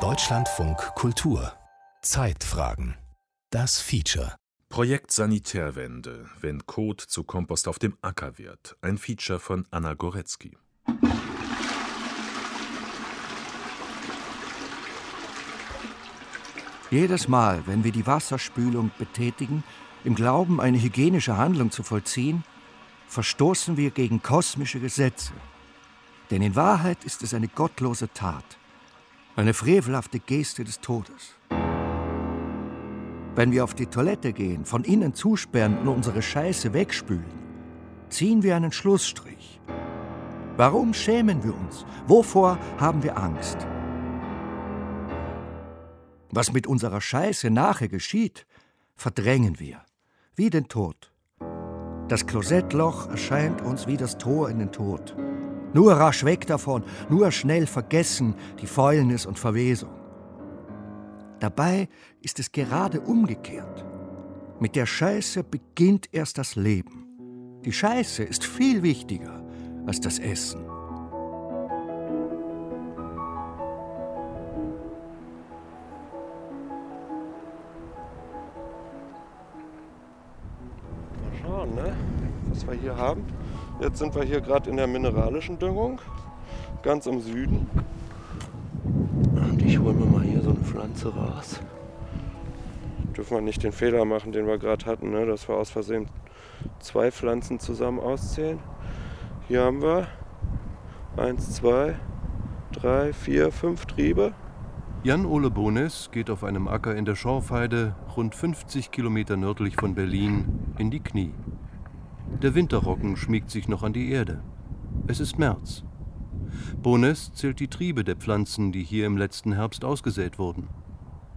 Deutschlandfunk Kultur Zeitfragen Das Feature Projekt Sanitärwende, wenn Kot zu Kompost auf dem Acker wird. Ein Feature von Anna Goretzky. Jedes Mal, wenn wir die Wasserspülung betätigen, im Glauben, eine hygienische Handlung zu vollziehen, verstoßen wir gegen kosmische Gesetze. Denn in Wahrheit ist es eine gottlose Tat, eine frevelhafte Geste des Todes. Wenn wir auf die Toilette gehen, von innen zusperren und unsere Scheiße wegspülen, ziehen wir einen Schlussstrich. Warum schämen wir uns? Wovor haben wir Angst? Was mit unserer Scheiße nachher geschieht, verdrängen wir, wie den Tod. Das Klosettloch erscheint uns wie das Tor in den Tod. Nur rasch weg davon, nur schnell vergessen die Fäulnis und Verwesung. Dabei ist es gerade umgekehrt. Mit der Scheiße beginnt erst das Leben. Die Scheiße ist viel wichtiger als das Essen. Mal schauen, ne? was wir hier haben. Jetzt sind wir hier gerade in der mineralischen Düngung, ganz im Süden. Und ich hole mir mal hier so eine Pflanze raus. Dürfen wir nicht den Fehler machen, den wir gerade hatten, ne? dass wir aus Versehen zwei Pflanzen zusammen auszählen. Hier haben wir eins, zwei, drei, vier, fünf Triebe. Jan-Ole Bones geht auf einem Acker in der Schorfheide, rund 50 Kilometer nördlich von Berlin, in die Knie. Der Winterrocken schmiegt sich noch an die Erde. Es ist März. Bones zählt die Triebe der Pflanzen, die hier im letzten Herbst ausgesät wurden.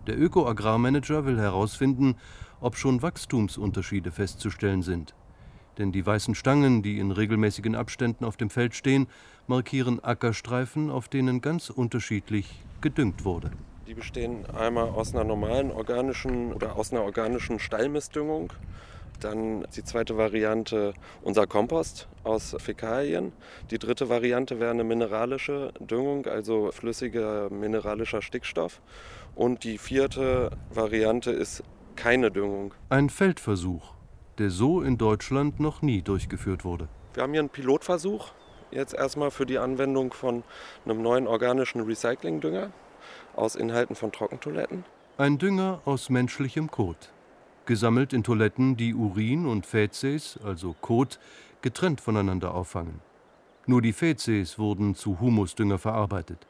Der Öko-Agrarmanager will herausfinden, ob schon Wachstumsunterschiede festzustellen sind. Denn die weißen Stangen, die in regelmäßigen Abständen auf dem Feld stehen, markieren Ackerstreifen, auf denen ganz unterschiedlich gedüngt wurde. Die bestehen einmal aus einer normalen organischen oder aus einer organischen Stallmistdüngung. Dann die zweite Variante unser Kompost aus Fäkalien. Die dritte Variante wäre eine mineralische Düngung, also flüssiger mineralischer Stickstoff. Und die vierte Variante ist keine Düngung. Ein Feldversuch, der so in Deutschland noch nie durchgeführt wurde. Wir haben hier einen Pilotversuch, jetzt erstmal für die Anwendung von einem neuen organischen Recyclingdünger aus Inhalten von Trockentoiletten. Ein Dünger aus menschlichem Kot. Gesammelt in Toiletten, die Urin und Fäzes, also Kot, getrennt voneinander auffangen. Nur die Fäzes wurden zu Humusdünger verarbeitet.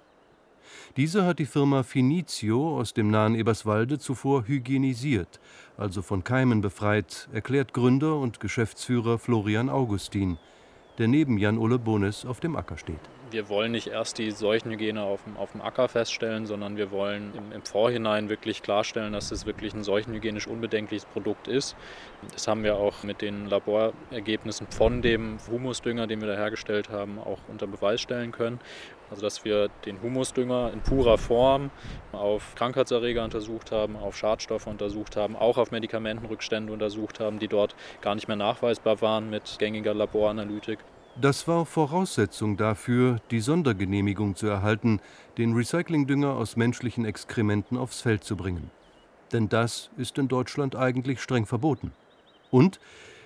Diese hat die Firma Finizio aus dem nahen Eberswalde zuvor hygienisiert, also von Keimen befreit, erklärt Gründer und Geschäftsführer Florian Augustin, der neben Jan-Ole Bones auf dem Acker steht. Wir wollen nicht erst die Seuchenhygiene auf dem, auf dem Acker feststellen, sondern wir wollen im, im Vorhinein wirklich klarstellen, dass es wirklich ein seuchenhygienisch unbedenkliches Produkt ist. Das haben wir auch mit den Laborergebnissen von dem Humusdünger, den wir da hergestellt haben, auch unter Beweis stellen können. Also dass wir den Humusdünger in purer Form auf Krankheitserreger untersucht haben, auf Schadstoffe untersucht haben, auch auf Medikamentenrückstände untersucht haben, die dort gar nicht mehr nachweisbar waren mit gängiger Laboranalytik. Das war Voraussetzung dafür, die Sondergenehmigung zu erhalten, den Recyclingdünger aus menschlichen Exkrementen aufs Feld zu bringen. Denn das ist in Deutschland eigentlich streng verboten. Und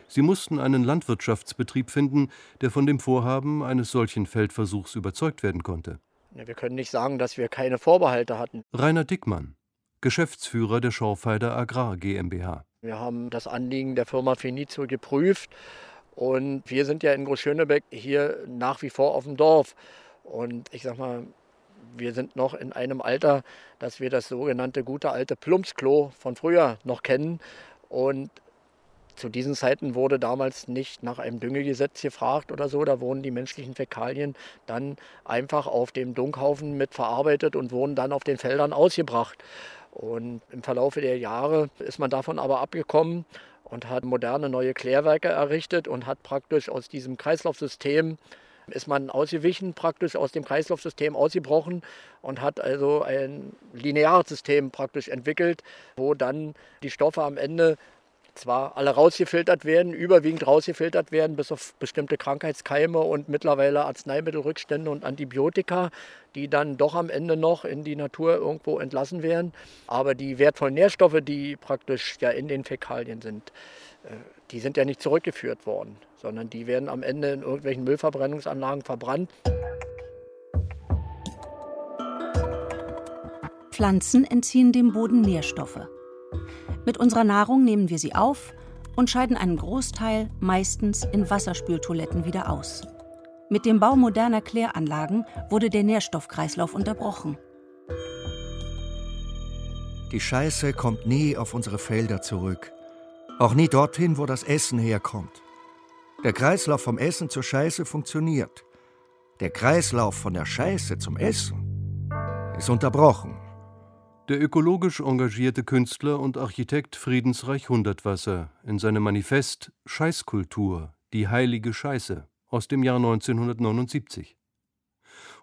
sie mussten einen Landwirtschaftsbetrieb finden, der von dem Vorhaben eines solchen Feldversuchs überzeugt werden konnte. Wir können nicht sagen, dass wir keine Vorbehalte hatten. Rainer Dickmann, Geschäftsführer der Schorfheider Agrar GmbH. Wir haben das Anliegen der Firma Finizio geprüft und wir sind ja in Großschönebeck hier nach wie vor auf dem Dorf. Und ich sag mal, wir sind noch in einem Alter, dass wir das sogenannte gute alte Plumpsklo von früher noch kennen. Und zu diesen Zeiten wurde damals nicht nach einem Düngegesetz gefragt oder so. Da wurden die menschlichen Fäkalien dann einfach auf dem Dunkhaufen mit verarbeitet und wurden dann auf den Feldern ausgebracht. Und im Verlaufe der Jahre ist man davon aber abgekommen und hat moderne neue Klärwerke errichtet und hat praktisch aus diesem Kreislaufsystem ist man ausgewichen, praktisch aus dem Kreislaufsystem ausgebrochen und hat also ein lineares System praktisch entwickelt, wo dann die Stoffe am Ende zwar alle rausgefiltert werden, überwiegend rausgefiltert werden, bis auf bestimmte Krankheitskeime und mittlerweile Arzneimittelrückstände und Antibiotika, die dann doch am Ende noch in die Natur irgendwo entlassen werden. Aber die wertvollen Nährstoffe, die praktisch ja in den Fäkalien sind, äh, die sind ja nicht zurückgeführt worden, sondern die werden am Ende in irgendwelchen Müllverbrennungsanlagen verbrannt. Pflanzen entziehen dem Boden Nährstoffe. Mit unserer Nahrung nehmen wir sie auf und scheiden einen Großteil meistens in Wasserspültoiletten wieder aus. Mit dem Bau moderner Kläranlagen wurde der Nährstoffkreislauf unterbrochen. Die Scheiße kommt nie auf unsere Felder zurück. Auch nie dorthin, wo das Essen herkommt. Der Kreislauf vom Essen zur Scheiße funktioniert. Der Kreislauf von der Scheiße zum Essen ist unterbrochen. Der ökologisch engagierte Künstler und Architekt Friedensreich Hundertwasser in seinem Manifest Scheißkultur, die heilige Scheiße aus dem Jahr 1979.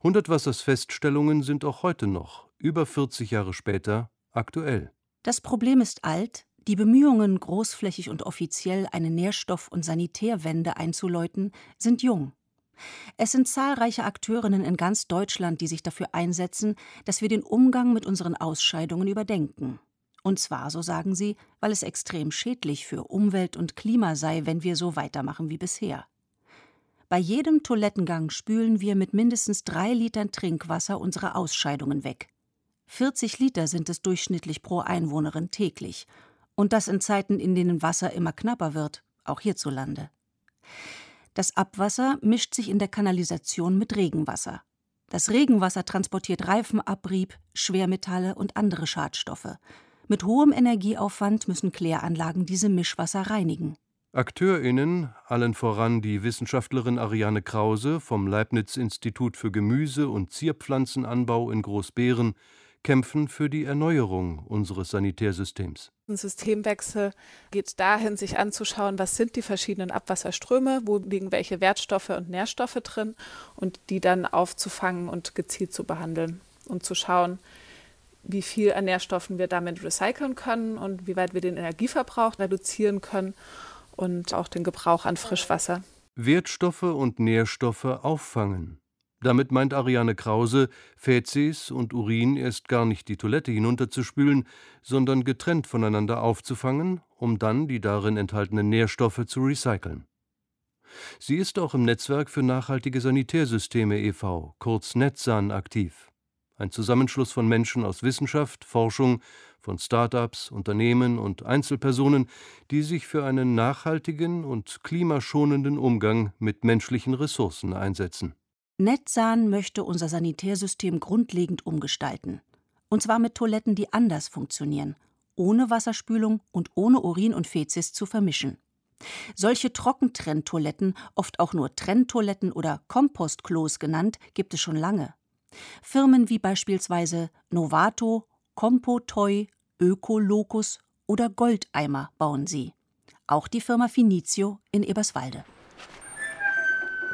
Hundertwassers Feststellungen sind auch heute noch, über 40 Jahre später, aktuell. Das Problem ist alt, die Bemühungen, großflächig und offiziell eine Nährstoff- und Sanitärwende einzuläuten, sind jung. Es sind zahlreiche Akteurinnen in ganz Deutschland, die sich dafür einsetzen, dass wir den Umgang mit unseren Ausscheidungen überdenken. Und zwar, so sagen sie, weil es extrem schädlich für Umwelt und Klima sei, wenn wir so weitermachen wie bisher. Bei jedem Toilettengang spülen wir mit mindestens drei Litern Trinkwasser unsere Ausscheidungen weg. 40 Liter sind es durchschnittlich pro Einwohnerin täglich. Und das in Zeiten, in denen Wasser immer knapper wird, auch hierzulande. Das Abwasser mischt sich in der Kanalisation mit Regenwasser. Das Regenwasser transportiert Reifenabrieb, Schwermetalle und andere Schadstoffe. Mit hohem Energieaufwand müssen Kläranlagen diese Mischwasser reinigen. AkteurInnen, allen voran die Wissenschaftlerin Ariane Krause vom Leibniz-Institut für Gemüse- und Zierpflanzenanbau in Großbeeren, kämpfen für die Erneuerung unseres Sanitärsystems. Ein Systemwechsel geht dahin, sich anzuschauen, was sind die verschiedenen Abwasserströme, wo liegen welche Wertstoffe und Nährstoffe drin und die dann aufzufangen und gezielt zu behandeln und zu schauen, wie viel an Nährstoffen wir damit recyceln können und wie weit wir den Energieverbrauch reduzieren können und auch den Gebrauch an Frischwasser. Wertstoffe und Nährstoffe auffangen. Damit meint Ariane Krause, Fäzis und Urin erst gar nicht die Toilette hinunterzuspülen, sondern getrennt voneinander aufzufangen, um dann die darin enthaltenen Nährstoffe zu recyceln. Sie ist auch im Netzwerk für nachhaltige Sanitärsysteme e.V., kurz Netzsan, aktiv. Ein Zusammenschluss von Menschen aus Wissenschaft, Forschung, von Start-ups, Unternehmen und Einzelpersonen, die sich für einen nachhaltigen und klimaschonenden Umgang mit menschlichen Ressourcen einsetzen. Netzahn möchte unser Sanitärsystem grundlegend umgestalten. Und zwar mit Toiletten, die anders funktionieren, ohne Wasserspülung und ohne Urin und Fezis zu vermischen. Solche Trockentrenntoiletten, oft auch nur Trenntoiletten oder Kompostklos genannt, gibt es schon lange. Firmen wie beispielsweise Novato, Compotoy, Ökolocus oder Goldeimer bauen sie. Auch die Firma Finizio in Eberswalde.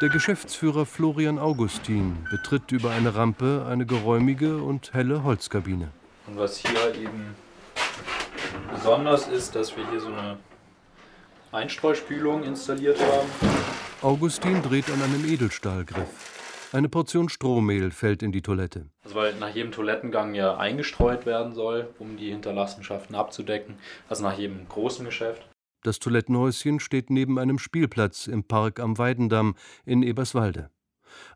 Der Geschäftsführer Florian Augustin betritt über eine Rampe eine geräumige und helle Holzkabine. Und was hier eben besonders ist, dass wir hier so eine Einstreuspülung installiert haben. Augustin dreht an einem Edelstahlgriff. Eine Portion Strohmehl fällt in die Toilette. Also weil nach jedem Toilettengang ja eingestreut werden soll, um die Hinterlassenschaften abzudecken. Also nach jedem großen Geschäft. Das Toilettenhäuschen steht neben einem Spielplatz im Park am Weidendamm in Eberswalde.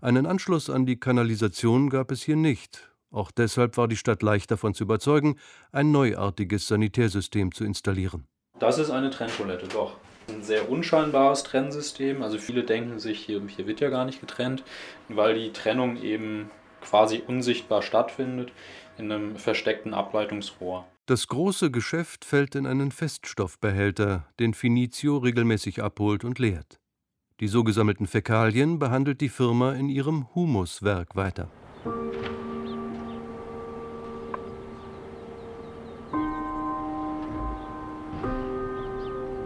Einen Anschluss an die Kanalisation gab es hier nicht. Auch deshalb war die Stadt leicht davon zu überzeugen, ein neuartiges Sanitärsystem zu installieren. Das ist eine Trenntoilette, doch. Ein sehr unscheinbares Trennsystem. Also viele denken sich, hier, hier wird ja gar nicht getrennt, weil die Trennung eben quasi unsichtbar stattfindet in einem versteckten Ableitungsrohr. Das große Geschäft fällt in einen Feststoffbehälter, den Finizio regelmäßig abholt und leert. Die so gesammelten Fäkalien behandelt die Firma in ihrem Humuswerk weiter.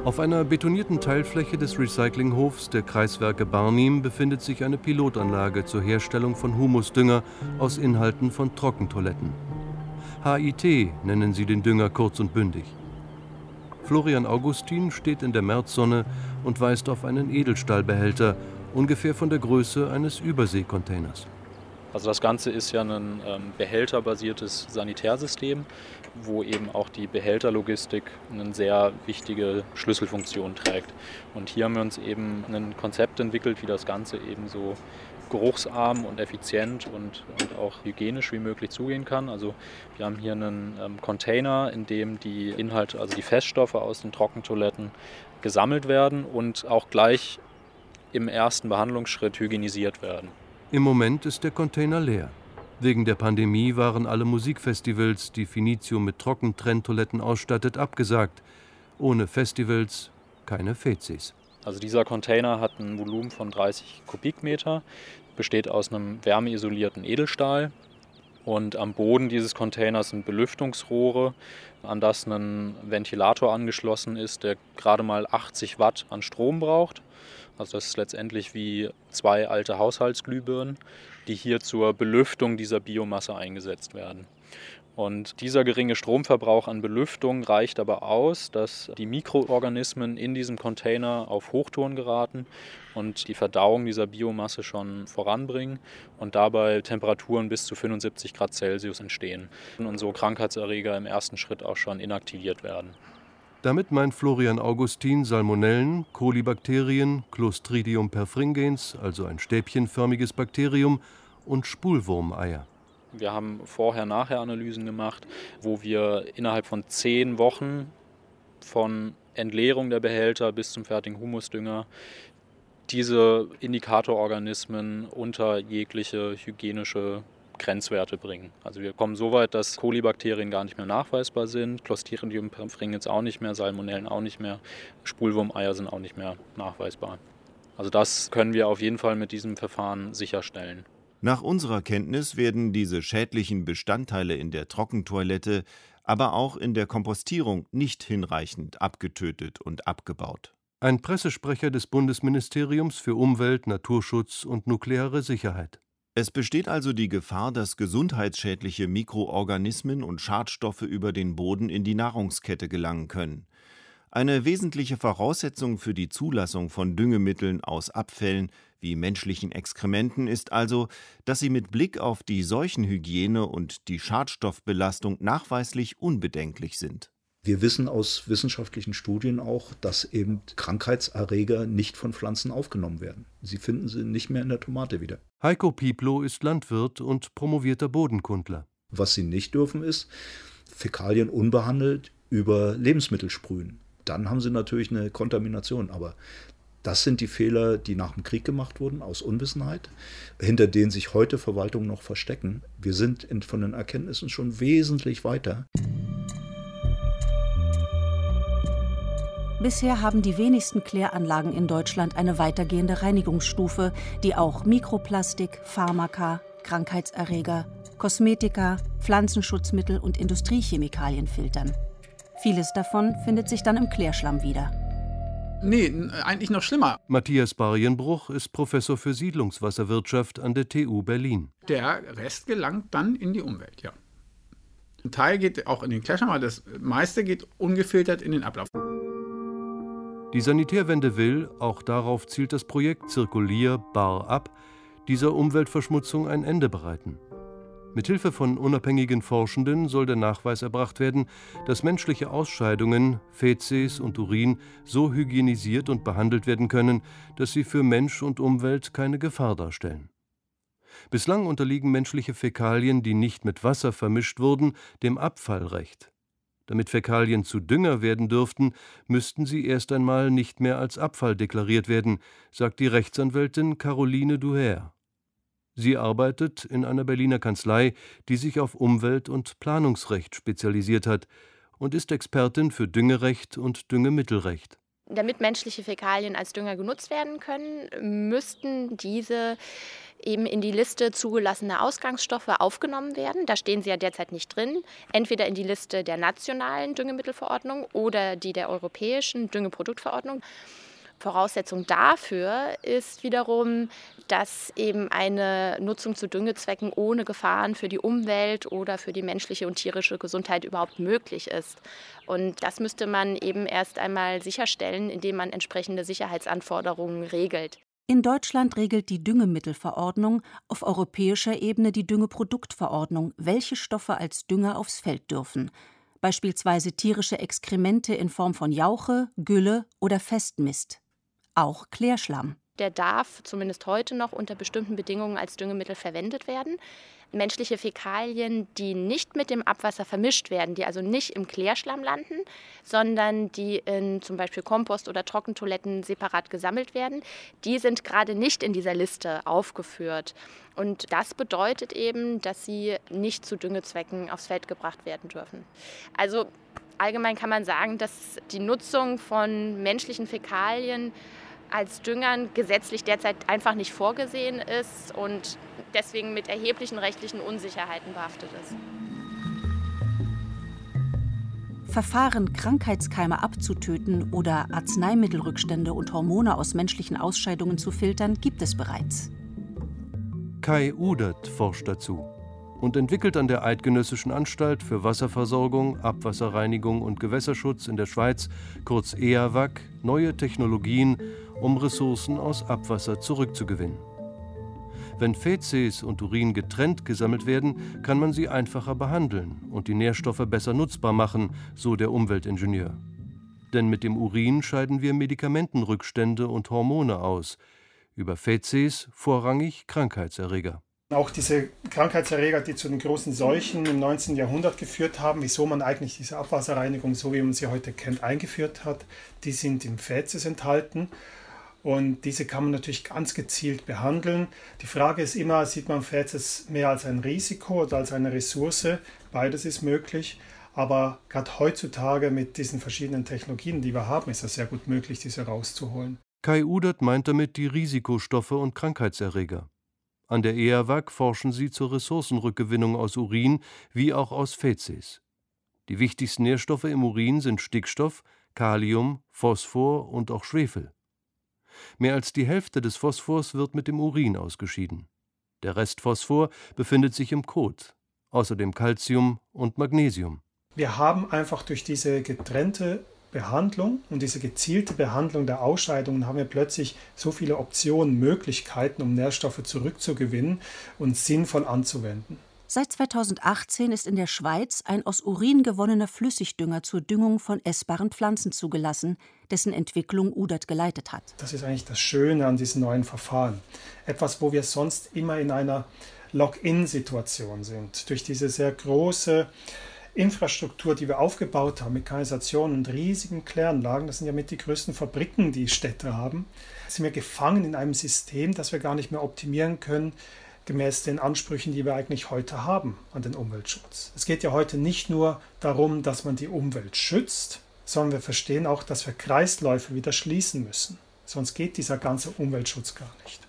Auf einer betonierten Teilfläche des Recyclinghofs der Kreiswerke Barnim befindet sich eine Pilotanlage zur Herstellung von Humusdünger aus Inhalten von Trockentoiletten. HIT nennen sie den Dünger kurz und bündig. Florian Augustin steht in der Märzsonne und weist auf einen Edelstahlbehälter, ungefähr von der Größe eines Überseekontainers. Also das Ganze ist ja ein ähm, behälterbasiertes Sanitärsystem, wo eben auch die Behälterlogistik eine sehr wichtige Schlüsselfunktion trägt. Und hier haben wir uns eben ein Konzept entwickelt, wie das Ganze eben so geruchsarm und effizient und, und auch hygienisch wie möglich zugehen kann. Also wir haben hier einen ähm, Container, in dem die Inhalte, also die Feststoffe aus den Trockentoiletten gesammelt werden und auch gleich im ersten Behandlungsschritt hygienisiert werden. Im Moment ist der Container leer. Wegen der Pandemie waren alle Musikfestivals, die Finizio mit Trockentrenntoiletten ausstattet, abgesagt. Ohne Festivals keine Fezis. Also dieser Container hat ein Volumen von 30 Kubikmeter, besteht aus einem wärmeisolierten Edelstahl und am Boden dieses Containers sind Belüftungsrohre, an das ein Ventilator angeschlossen ist, der gerade mal 80 Watt an Strom braucht. Also das ist letztendlich wie zwei alte Haushaltsglühbirnen, die hier zur Belüftung dieser Biomasse eingesetzt werden. Und dieser geringe Stromverbrauch an Belüftung reicht aber aus, dass die Mikroorganismen in diesem Container auf Hochtouren geraten und die Verdauung dieser Biomasse schon voranbringen und dabei Temperaturen bis zu 75 Grad Celsius entstehen und so Krankheitserreger im ersten Schritt auch schon inaktiviert werden. Damit meint Florian Augustin Salmonellen, Kolibakterien, Clostridium perfringens, also ein stäbchenförmiges Bakterium, und Spulwurmeier. Wir haben Vorher-Nachher-Analysen gemacht, wo wir innerhalb von zehn Wochen von Entleerung der Behälter bis zum fertigen Humusdünger diese Indikatororganismen unter jegliche hygienische Grenzwerte bringen. Also wir kommen so weit, dass Kolibakterien gar nicht mehr nachweisbar sind, Clostridium perfringens auch nicht mehr, Salmonellen auch nicht mehr, Spulwurmeier sind auch nicht mehr nachweisbar. Also das können wir auf jeden Fall mit diesem Verfahren sicherstellen. Nach unserer Kenntnis werden diese schädlichen Bestandteile in der Trockentoilette, aber auch in der Kompostierung nicht hinreichend abgetötet und abgebaut. Ein Pressesprecher des Bundesministeriums für Umwelt, Naturschutz und nukleare Sicherheit. Es besteht also die Gefahr, dass gesundheitsschädliche Mikroorganismen und Schadstoffe über den Boden in die Nahrungskette gelangen können. Eine wesentliche Voraussetzung für die Zulassung von Düngemitteln aus Abfällen wie menschlichen Exkrementen ist also, dass sie mit Blick auf die Seuchenhygiene und die Schadstoffbelastung nachweislich unbedenklich sind. Wir wissen aus wissenschaftlichen Studien auch, dass eben Krankheitserreger nicht von Pflanzen aufgenommen werden. Sie finden sie nicht mehr in der Tomate wieder. Heiko Pieplow ist Landwirt und promovierter Bodenkundler. Was sie nicht dürfen ist, Fäkalien unbehandelt über Lebensmittel sprühen. Dann haben sie natürlich eine Kontamination. Aber das sind die Fehler, die nach dem Krieg gemacht wurden, aus Unwissenheit, hinter denen sich heute Verwaltungen noch verstecken. Wir sind von den Erkenntnissen schon wesentlich weiter. Bisher haben die wenigsten Kläranlagen in Deutschland eine weitergehende Reinigungsstufe, die auch Mikroplastik, Pharmaka, Krankheitserreger, Kosmetika, Pflanzenschutzmittel und Industriechemikalien filtern. Vieles davon findet sich dann im Klärschlamm wieder. Nee, eigentlich noch schlimmer. Matthias Barienbruch ist Professor für Siedlungswasserwirtschaft an der TU Berlin. Der Rest gelangt dann in die Umwelt, ja. Ein Teil geht auch in den Klärschlamm, aber das meiste geht ungefiltert in den Ablauf. Die Sanitärwende will, auch darauf zielt das Projekt Zirkulier Bar ab, dieser Umweltverschmutzung ein Ende bereiten. Mithilfe von unabhängigen Forschenden soll der Nachweis erbracht werden, dass menschliche Ausscheidungen, Fäzes und Urin so hygienisiert und behandelt werden können, dass sie für Mensch und Umwelt keine Gefahr darstellen. Bislang unterliegen menschliche Fäkalien, die nicht mit Wasser vermischt wurden, dem Abfallrecht. Damit Fäkalien zu Dünger werden dürften, müssten sie erst einmal nicht mehr als Abfall deklariert werden, sagt die Rechtsanwältin Caroline Duher. Sie arbeitet in einer Berliner Kanzlei, die sich auf Umwelt- und Planungsrecht spezialisiert hat und ist Expertin für Düngerecht und Düngemittelrecht. Damit menschliche Fäkalien als Dünger genutzt werden können, müssten diese eben in die Liste zugelassener Ausgangsstoffe aufgenommen werden. Da stehen sie ja derzeit nicht drin. Entweder in die Liste der nationalen Düngemittelverordnung oder die der europäischen Düngeproduktverordnung. Voraussetzung dafür ist wiederum, dass eben eine Nutzung zu Düngezwecken ohne Gefahren für die Umwelt oder für die menschliche und tierische Gesundheit überhaupt möglich ist. Und das müsste man eben erst einmal sicherstellen, indem man entsprechende Sicherheitsanforderungen regelt. In Deutschland regelt die Düngemittelverordnung, auf europäischer Ebene die Düngeproduktverordnung, welche Stoffe als Dünger aufs Feld dürfen, beispielsweise tierische Exkremente in Form von Jauche, Gülle oder Festmist. Auch Klärschlamm. Der darf zumindest heute noch unter bestimmten Bedingungen als Düngemittel verwendet werden. Menschliche Fäkalien, die nicht mit dem Abwasser vermischt werden, die also nicht im Klärschlamm landen, sondern die in zum Beispiel Kompost- oder Trockentoiletten separat gesammelt werden, die sind gerade nicht in dieser Liste aufgeführt. Und das bedeutet eben, dass sie nicht zu Düngezwecken aufs Feld gebracht werden dürfen. Also allgemein kann man sagen, dass die Nutzung von menschlichen Fäkalien als Düngern gesetzlich derzeit einfach nicht vorgesehen ist und deswegen mit erheblichen rechtlichen Unsicherheiten behaftet ist. Verfahren, Krankheitskeime abzutöten oder Arzneimittelrückstände und Hormone aus menschlichen Ausscheidungen zu filtern, gibt es bereits. Kai Udert forscht dazu und entwickelt an der Eidgenössischen Anstalt für Wasserversorgung, Abwasserreinigung und Gewässerschutz in der Schweiz, kurz EAWAG, neue Technologien, um Ressourcen aus Abwasser zurückzugewinnen. Wenn Fäzes und Urin getrennt gesammelt werden, kann man sie einfacher behandeln und die Nährstoffe besser nutzbar machen, so der Umweltingenieur. Denn mit dem Urin scheiden wir Medikamentenrückstände und Hormone aus, über Fäzes vorrangig Krankheitserreger. Auch diese Krankheitserreger, die zu den großen Seuchen im 19. Jahrhundert geführt haben, wieso man eigentlich diese Abwasserreinigung, so wie man sie heute kennt, eingeführt hat, die sind im Fäzes enthalten. Und diese kann man natürlich ganz gezielt behandeln. Die Frage ist immer, sieht man Fäzes mehr als ein Risiko oder als eine Ressource? Beides ist möglich. Aber gerade heutzutage mit diesen verschiedenen Technologien, die wir haben, ist es sehr gut möglich, diese rauszuholen. Kai Udert meint damit die Risikostoffe und Krankheitserreger. An der EAWAG forschen sie zur Ressourcenrückgewinnung aus Urin wie auch aus Fäzes. Die wichtigsten Nährstoffe im Urin sind Stickstoff, Kalium, Phosphor und auch Schwefel. Mehr als die Hälfte des Phosphors wird mit dem Urin ausgeschieden. Der Rest Phosphor befindet sich im Kot, außerdem Calcium und Magnesium. Wir haben einfach durch diese getrennte Behandlung und diese gezielte Behandlung der Ausscheidungen haben wir plötzlich so viele Optionen, Möglichkeiten, um Nährstoffe zurückzugewinnen und sinnvoll anzuwenden. Seit 2018 ist in der Schweiz ein aus Urin gewonnener Flüssigdünger zur Düngung von essbaren Pflanzen zugelassen, dessen Entwicklung Udert geleitet hat. Das ist eigentlich das Schöne an diesen neuen Verfahren. Etwas, wo wir sonst immer in einer Lock-in-Situation sind. Durch diese sehr große Infrastruktur, die wir aufgebaut haben, mit Kanalisation und riesigen Kläranlagen, das sind ja mit die größten Fabriken, die Städte haben, sind wir gefangen in einem System, das wir gar nicht mehr optimieren können, gemäß den Ansprüchen, die wir eigentlich heute haben an den Umweltschutz. Es geht ja heute nicht nur darum, dass man die Umwelt schützt, sondern wir verstehen auch, dass wir Kreisläufe wieder schließen müssen. Sonst geht dieser ganze Umweltschutz gar nicht.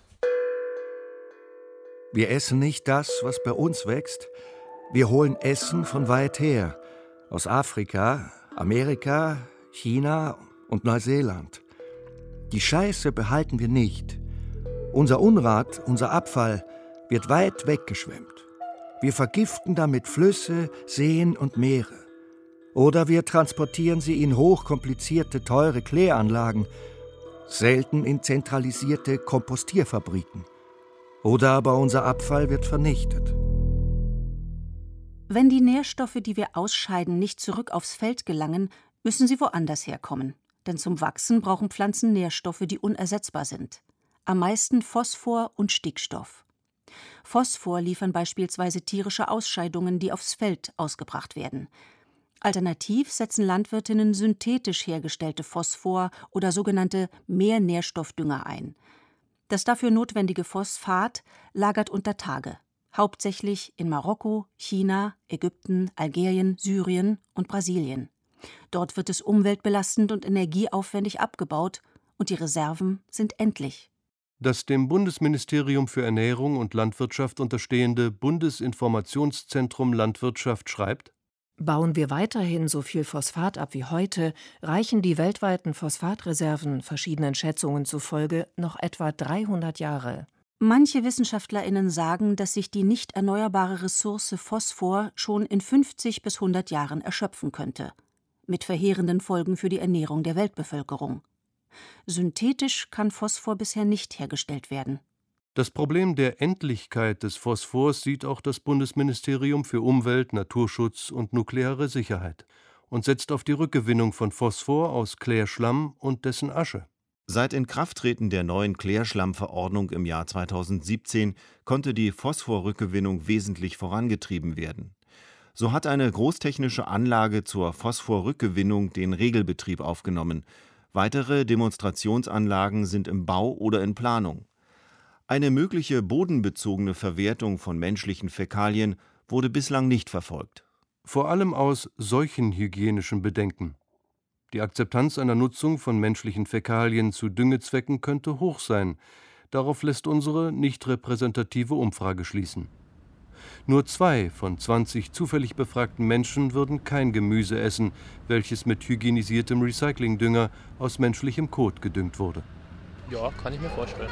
Wir essen nicht das, was bei uns wächst, wir holen Essen von weit her, aus Afrika, Amerika, China und Neuseeland. Die Scheiße behalten wir nicht. Unser Unrat, unser Abfall wird weit weggeschwemmt. Wir vergiften damit Flüsse, Seen und Meere. Oder wir transportieren sie in hochkomplizierte, teure Kläranlagen, selten in zentralisierte Kompostierfabriken. Oder aber unser Abfall wird vernichtet. Wenn die Nährstoffe, die wir ausscheiden, nicht zurück aufs Feld gelangen, müssen sie woanders herkommen. Denn zum Wachsen brauchen Pflanzen Nährstoffe, die unersetzbar sind. Am meisten Phosphor und Stickstoff. Phosphor liefern beispielsweise tierische Ausscheidungen, die aufs Feld ausgebracht werden. Alternativ setzen Landwirtinnen synthetisch hergestellte Phosphor oder sogenannte Mehrnährstoffdünger ein. Das dafür notwendige Phosphat lagert unter Tage hauptsächlich in Marokko, China, Ägypten, Algerien, Syrien und Brasilien. Dort wird es umweltbelastend und energieaufwendig abgebaut und die Reserven sind endlich. Das dem Bundesministerium für Ernährung und Landwirtschaft unterstehende Bundesinformationszentrum Landwirtschaft schreibt Bauen wir weiterhin so viel Phosphat ab wie heute, reichen die weltweiten Phosphatreserven verschiedenen Schätzungen zufolge noch etwa 300 Jahre. Manche Wissenschaftlerinnen sagen, dass sich die nicht erneuerbare Ressource Phosphor schon in 50 bis 100 Jahren erschöpfen könnte, mit verheerenden Folgen für die Ernährung der Weltbevölkerung. Synthetisch kann Phosphor bisher nicht hergestellt werden. Das Problem der Endlichkeit des Phosphors sieht auch das Bundesministerium für Umwelt, Naturschutz und nukleare Sicherheit und setzt auf die Rückgewinnung von Phosphor aus Klärschlamm und dessen Asche. Seit Inkrafttreten der neuen Klärschlammverordnung im Jahr 2017 konnte die Phosphorrückgewinnung wesentlich vorangetrieben werden. So hat eine großtechnische Anlage zur Phosphorrückgewinnung den Regelbetrieb aufgenommen. Weitere Demonstrationsanlagen sind im Bau oder in Planung. Eine mögliche bodenbezogene Verwertung von menschlichen Fäkalien wurde bislang nicht verfolgt. Vor allem aus solchen hygienischen Bedenken. Die Akzeptanz einer Nutzung von menschlichen Fäkalien zu Düngezwecken könnte hoch sein. Darauf lässt unsere nicht repräsentative Umfrage schließen. Nur zwei von 20 zufällig befragten Menschen würden kein Gemüse essen, welches mit hygienisiertem Recyclingdünger aus menschlichem Kot gedüngt wurde. Ja, kann ich mir vorstellen.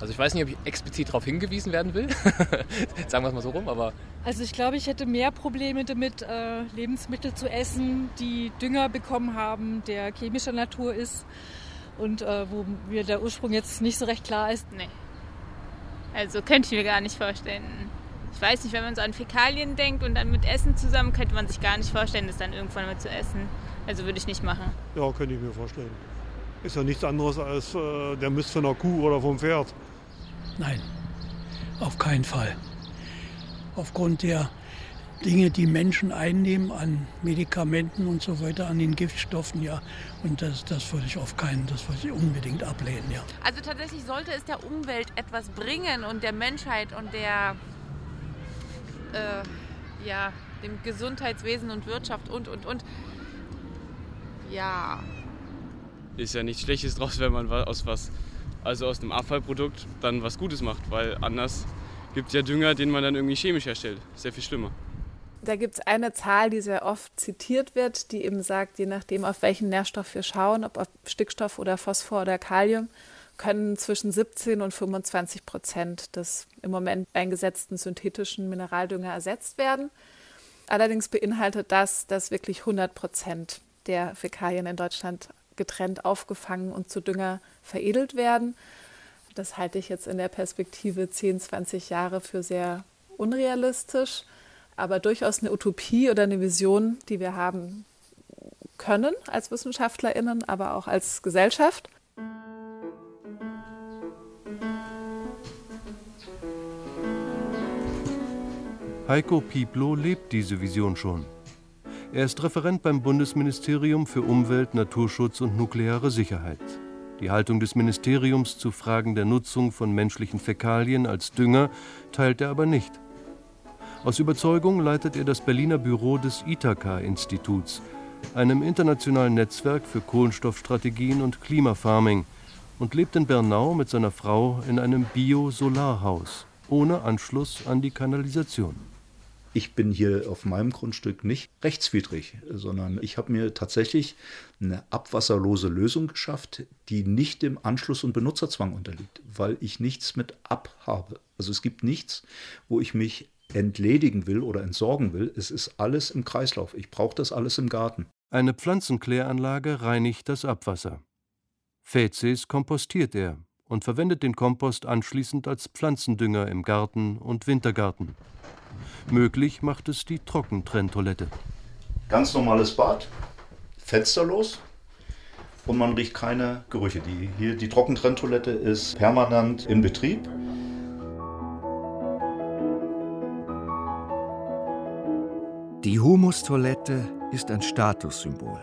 Also ich weiß nicht, ob ich explizit darauf hingewiesen werden will. Sagen wir es mal so rum, aber. Also ich glaube, ich hätte mehr Probleme damit, äh, Lebensmittel zu essen, die Dünger bekommen haben, der chemischer Natur ist und äh, wo mir der Ursprung jetzt nicht so recht klar ist. Nee. Also könnte ich mir gar nicht vorstellen. Ich weiß nicht, wenn man so an Fäkalien denkt und dann mit Essen zusammen, könnte man sich gar nicht vorstellen, das dann irgendwann mal zu essen. Also würde ich nicht machen. Ja, könnte ich mir vorstellen. Ist ja nichts anderes als äh, der Mist von einer Kuh oder vom Pferd. Nein, auf keinen Fall. Aufgrund der Dinge, die Menschen einnehmen an Medikamenten und so weiter, an den Giftstoffen, ja. Und das, das würde ich auf keinen, das würde ich unbedingt ablehnen, ja. Also tatsächlich sollte es der Umwelt etwas bringen und der Menschheit und der, äh, ja, dem Gesundheitswesen und Wirtschaft und, und, und. Ja. Ist ja nichts Schlechtes draus, wenn man aus was also aus einem Abfallprodukt, dann was Gutes macht, weil anders gibt es ja Dünger, den man dann irgendwie chemisch herstellt. Sehr viel schlimmer. Da gibt es eine Zahl, die sehr oft zitiert wird, die eben sagt, je nachdem, auf welchen Nährstoff wir schauen, ob auf Stickstoff oder Phosphor oder Kalium, können zwischen 17 und 25 Prozent des im Moment eingesetzten synthetischen Mineraldünger ersetzt werden. Allerdings beinhaltet das, dass wirklich 100 Prozent der Fäkalien in Deutschland getrennt aufgefangen und zu Dünger veredelt werden. Das halte ich jetzt in der Perspektive 10, 20 Jahre für sehr unrealistisch, aber durchaus eine Utopie oder eine Vision, die wir haben können als Wissenschaftlerinnen, aber auch als Gesellschaft. Heiko Pieplow lebt diese Vision schon. Er ist Referent beim Bundesministerium für Umwelt, Naturschutz und nukleare Sicherheit. Die Haltung des Ministeriums zu Fragen der Nutzung von menschlichen Fäkalien als Dünger teilt er aber nicht. Aus Überzeugung leitet er das Berliner Büro des Ithaka-Instituts, einem internationalen Netzwerk für Kohlenstoffstrategien und Klimafarming, und lebt in Bernau mit seiner Frau in einem Bio-Solarhaus, ohne Anschluss an die Kanalisation ich bin hier auf meinem Grundstück nicht rechtswidrig, sondern ich habe mir tatsächlich eine abwasserlose Lösung geschafft, die nicht dem Anschluss- und Benutzerzwang unterliegt, weil ich nichts mit ab habe. Also es gibt nichts, wo ich mich entledigen will oder entsorgen will. Es ist alles im Kreislauf. Ich brauche das alles im Garten. Eine Pflanzenkläranlage reinigt das Abwasser. Fäzes kompostiert er und verwendet den Kompost anschließend als Pflanzendünger im Garten und Wintergarten. Möglich macht es die Trockentrenntoilette. Ganz normales Bad, fensterlos und man riecht keine Gerüche. Die, hier, die Trockentrenntoilette ist permanent in Betrieb. Die Humustoilette ist ein Statussymbol.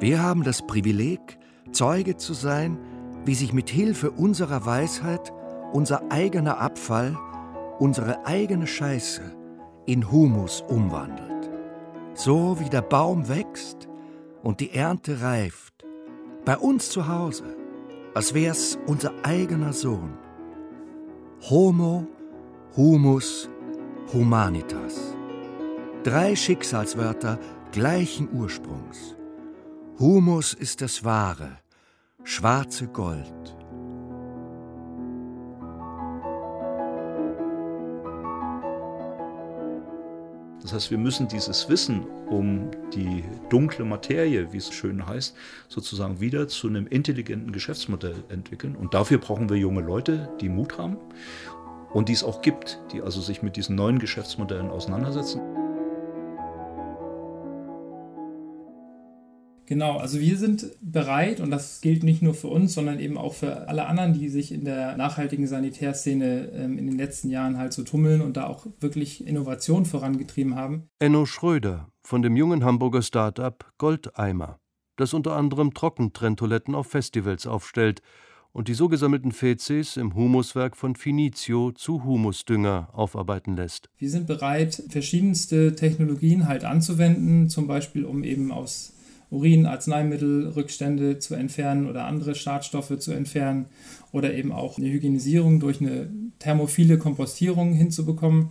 Wir haben das Privileg, Zeuge zu sein, wie sich mit Hilfe unserer Weisheit unser eigener Abfall, unsere eigene Scheiße in Humus umwandelt. So wie der Baum wächst und die Ernte reift. Bei uns zu Hause, als wär's unser eigener Sohn. Homo, Humus, Humanitas. Drei Schicksalswörter gleichen Ursprungs. Humus ist das Wahre, schwarze Gold. Das heißt, wir müssen dieses Wissen um die dunkle Materie, wie es schön heißt, sozusagen wieder zu einem intelligenten Geschäftsmodell entwickeln. Und dafür brauchen wir junge Leute, die Mut haben und die es auch gibt, die also sich mit diesen neuen Geschäftsmodellen auseinandersetzen. Genau, also wir sind bereit und das gilt nicht nur für uns, sondern eben auch für alle anderen, die sich in der nachhaltigen Sanitärszene ähm, in den letzten Jahren halt so tummeln und da auch wirklich Innovation vorangetrieben haben. Enno Schröder von dem jungen Hamburger Start-up Goldeimer, das unter anderem Trockentrenntoiletten auf Festivals aufstellt und die so gesammelten Fezes im Humuswerk von Finizio zu Humusdünger aufarbeiten lässt. Wir sind bereit, verschiedenste Technologien halt anzuwenden, zum Beispiel um eben aus Urin, Arzneimittelrückstände zu entfernen oder andere Schadstoffe zu entfernen oder eben auch eine Hygienisierung durch eine thermophile Kompostierung hinzubekommen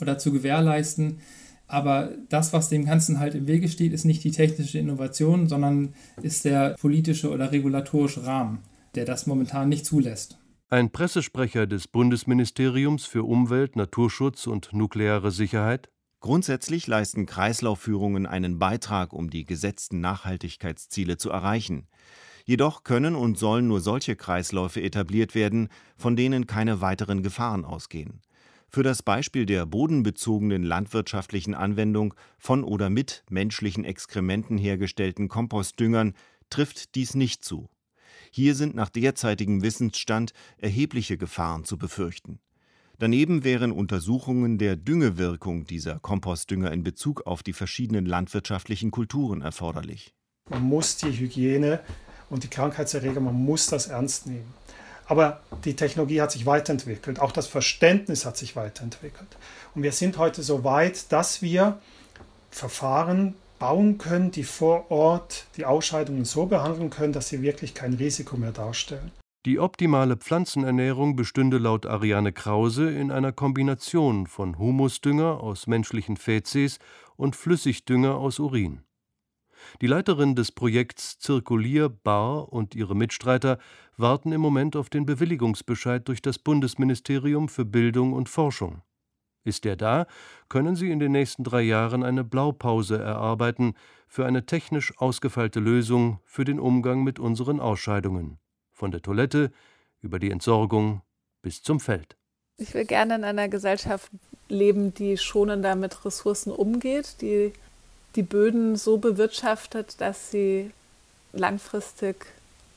oder zu gewährleisten. Aber das, was dem Ganzen halt im Wege steht, ist nicht die technische Innovation, sondern ist der politische oder regulatorische Rahmen, der das momentan nicht zulässt. Ein Pressesprecher des Bundesministeriums für Umwelt, Naturschutz und nukleare Sicherheit Grundsätzlich leisten Kreislaufführungen einen Beitrag, um die gesetzten Nachhaltigkeitsziele zu erreichen. Jedoch können und sollen nur solche Kreisläufe etabliert werden, von denen keine weiteren Gefahren ausgehen. Für das Beispiel der bodenbezogenen landwirtschaftlichen Anwendung von oder mit menschlichen Exkrementen hergestellten Kompostdüngern trifft dies nicht zu. Hier sind nach derzeitigem Wissensstand erhebliche Gefahren zu befürchten. Daneben wären Untersuchungen der Düngewirkung dieser Kompostdünger in Bezug auf die verschiedenen landwirtschaftlichen Kulturen erforderlich. Man muss die Hygiene und die Krankheitserreger, man muss das ernst nehmen. Aber die Technologie hat sich weiterentwickelt, auch das Verständnis hat sich weiterentwickelt. Und wir sind heute so weit, dass wir Verfahren bauen können, die vor Ort die Ausscheidungen so behandeln können, dass sie wirklich kein Risiko mehr darstellen. Die optimale Pflanzenernährung bestünde laut Ariane Krause in einer Kombination von Humusdünger aus menschlichen Fäzes und Flüssigdünger aus Urin. Die Leiterin des Projekts Zirkulier Bar und ihre Mitstreiter warten im Moment auf den Bewilligungsbescheid durch das Bundesministerium für Bildung und Forschung. Ist der da, können sie in den nächsten drei Jahren eine Blaupause erarbeiten für eine technisch ausgefeilte Lösung für den Umgang mit unseren Ausscheidungen von der Toilette über die Entsorgung bis zum Feld. Ich will gerne in einer Gesellschaft leben, die schonender mit Ressourcen umgeht, die die Böden so bewirtschaftet, dass sie langfristig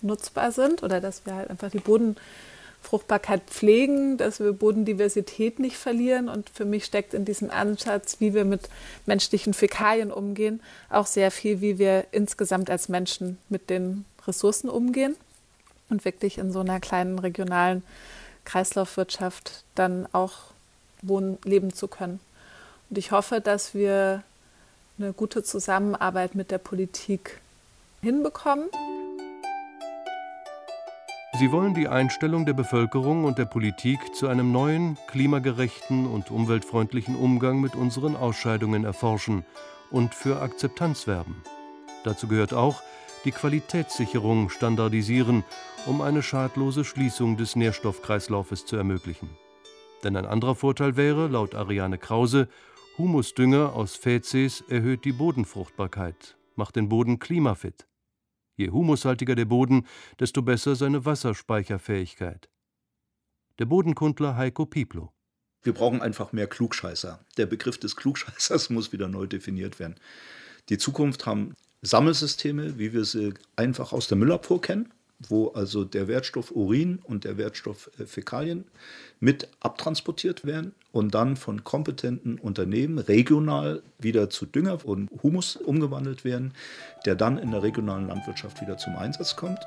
nutzbar sind oder dass wir halt einfach die Bodenfruchtbarkeit pflegen, dass wir Bodendiversität nicht verlieren. Und für mich steckt in diesem Ansatz, wie wir mit menschlichen Fäkalien umgehen, auch sehr viel, wie wir insgesamt als Menschen mit den Ressourcen umgehen und wirklich in so einer kleinen regionalen Kreislaufwirtschaft dann auch wohnen, leben zu können. Und ich hoffe, dass wir eine gute Zusammenarbeit mit der Politik hinbekommen. Sie wollen die Einstellung der Bevölkerung und der Politik zu einem neuen, klimagerechten und umweltfreundlichen Umgang mit unseren Ausscheidungen erforschen und für Akzeptanz werben. Dazu gehört auch, die Qualitätssicherung standardisieren, um eine schadlose Schließung des Nährstoffkreislaufes zu ermöglichen. Denn ein anderer Vorteil wäre, laut Ariane Krause, Humusdünger aus Fäzes erhöht die Bodenfruchtbarkeit, macht den Boden klimafit. Je humushaltiger der Boden, desto besser seine Wasserspeicherfähigkeit. Der Bodenkundler Heiko Pieplo. Wir brauchen einfach mehr Klugscheißer. Der Begriff des Klugscheißers muss wieder neu definiert werden. Die Zukunft haben Sammelsysteme, wie wir sie einfach aus der Müllabfuhr kennen, wo also der Wertstoff Urin und der Wertstoff äh, Fäkalien mit abtransportiert werden und dann von kompetenten Unternehmen regional wieder zu Dünger und Humus umgewandelt werden, der dann in der regionalen Landwirtschaft wieder zum Einsatz kommt.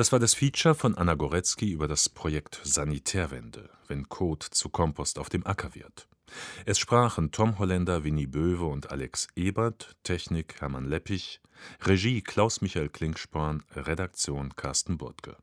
Das war das Feature von Anna Goretzky über das Projekt Sanitärwende, wenn Kot zu Kompost auf dem Acker wird. Es sprachen Tom Holländer, Winnie Böwe und Alex Ebert, Technik Hermann Leppich, Regie Klaus-Michael Klinksporn, Redaktion Carsten Burtke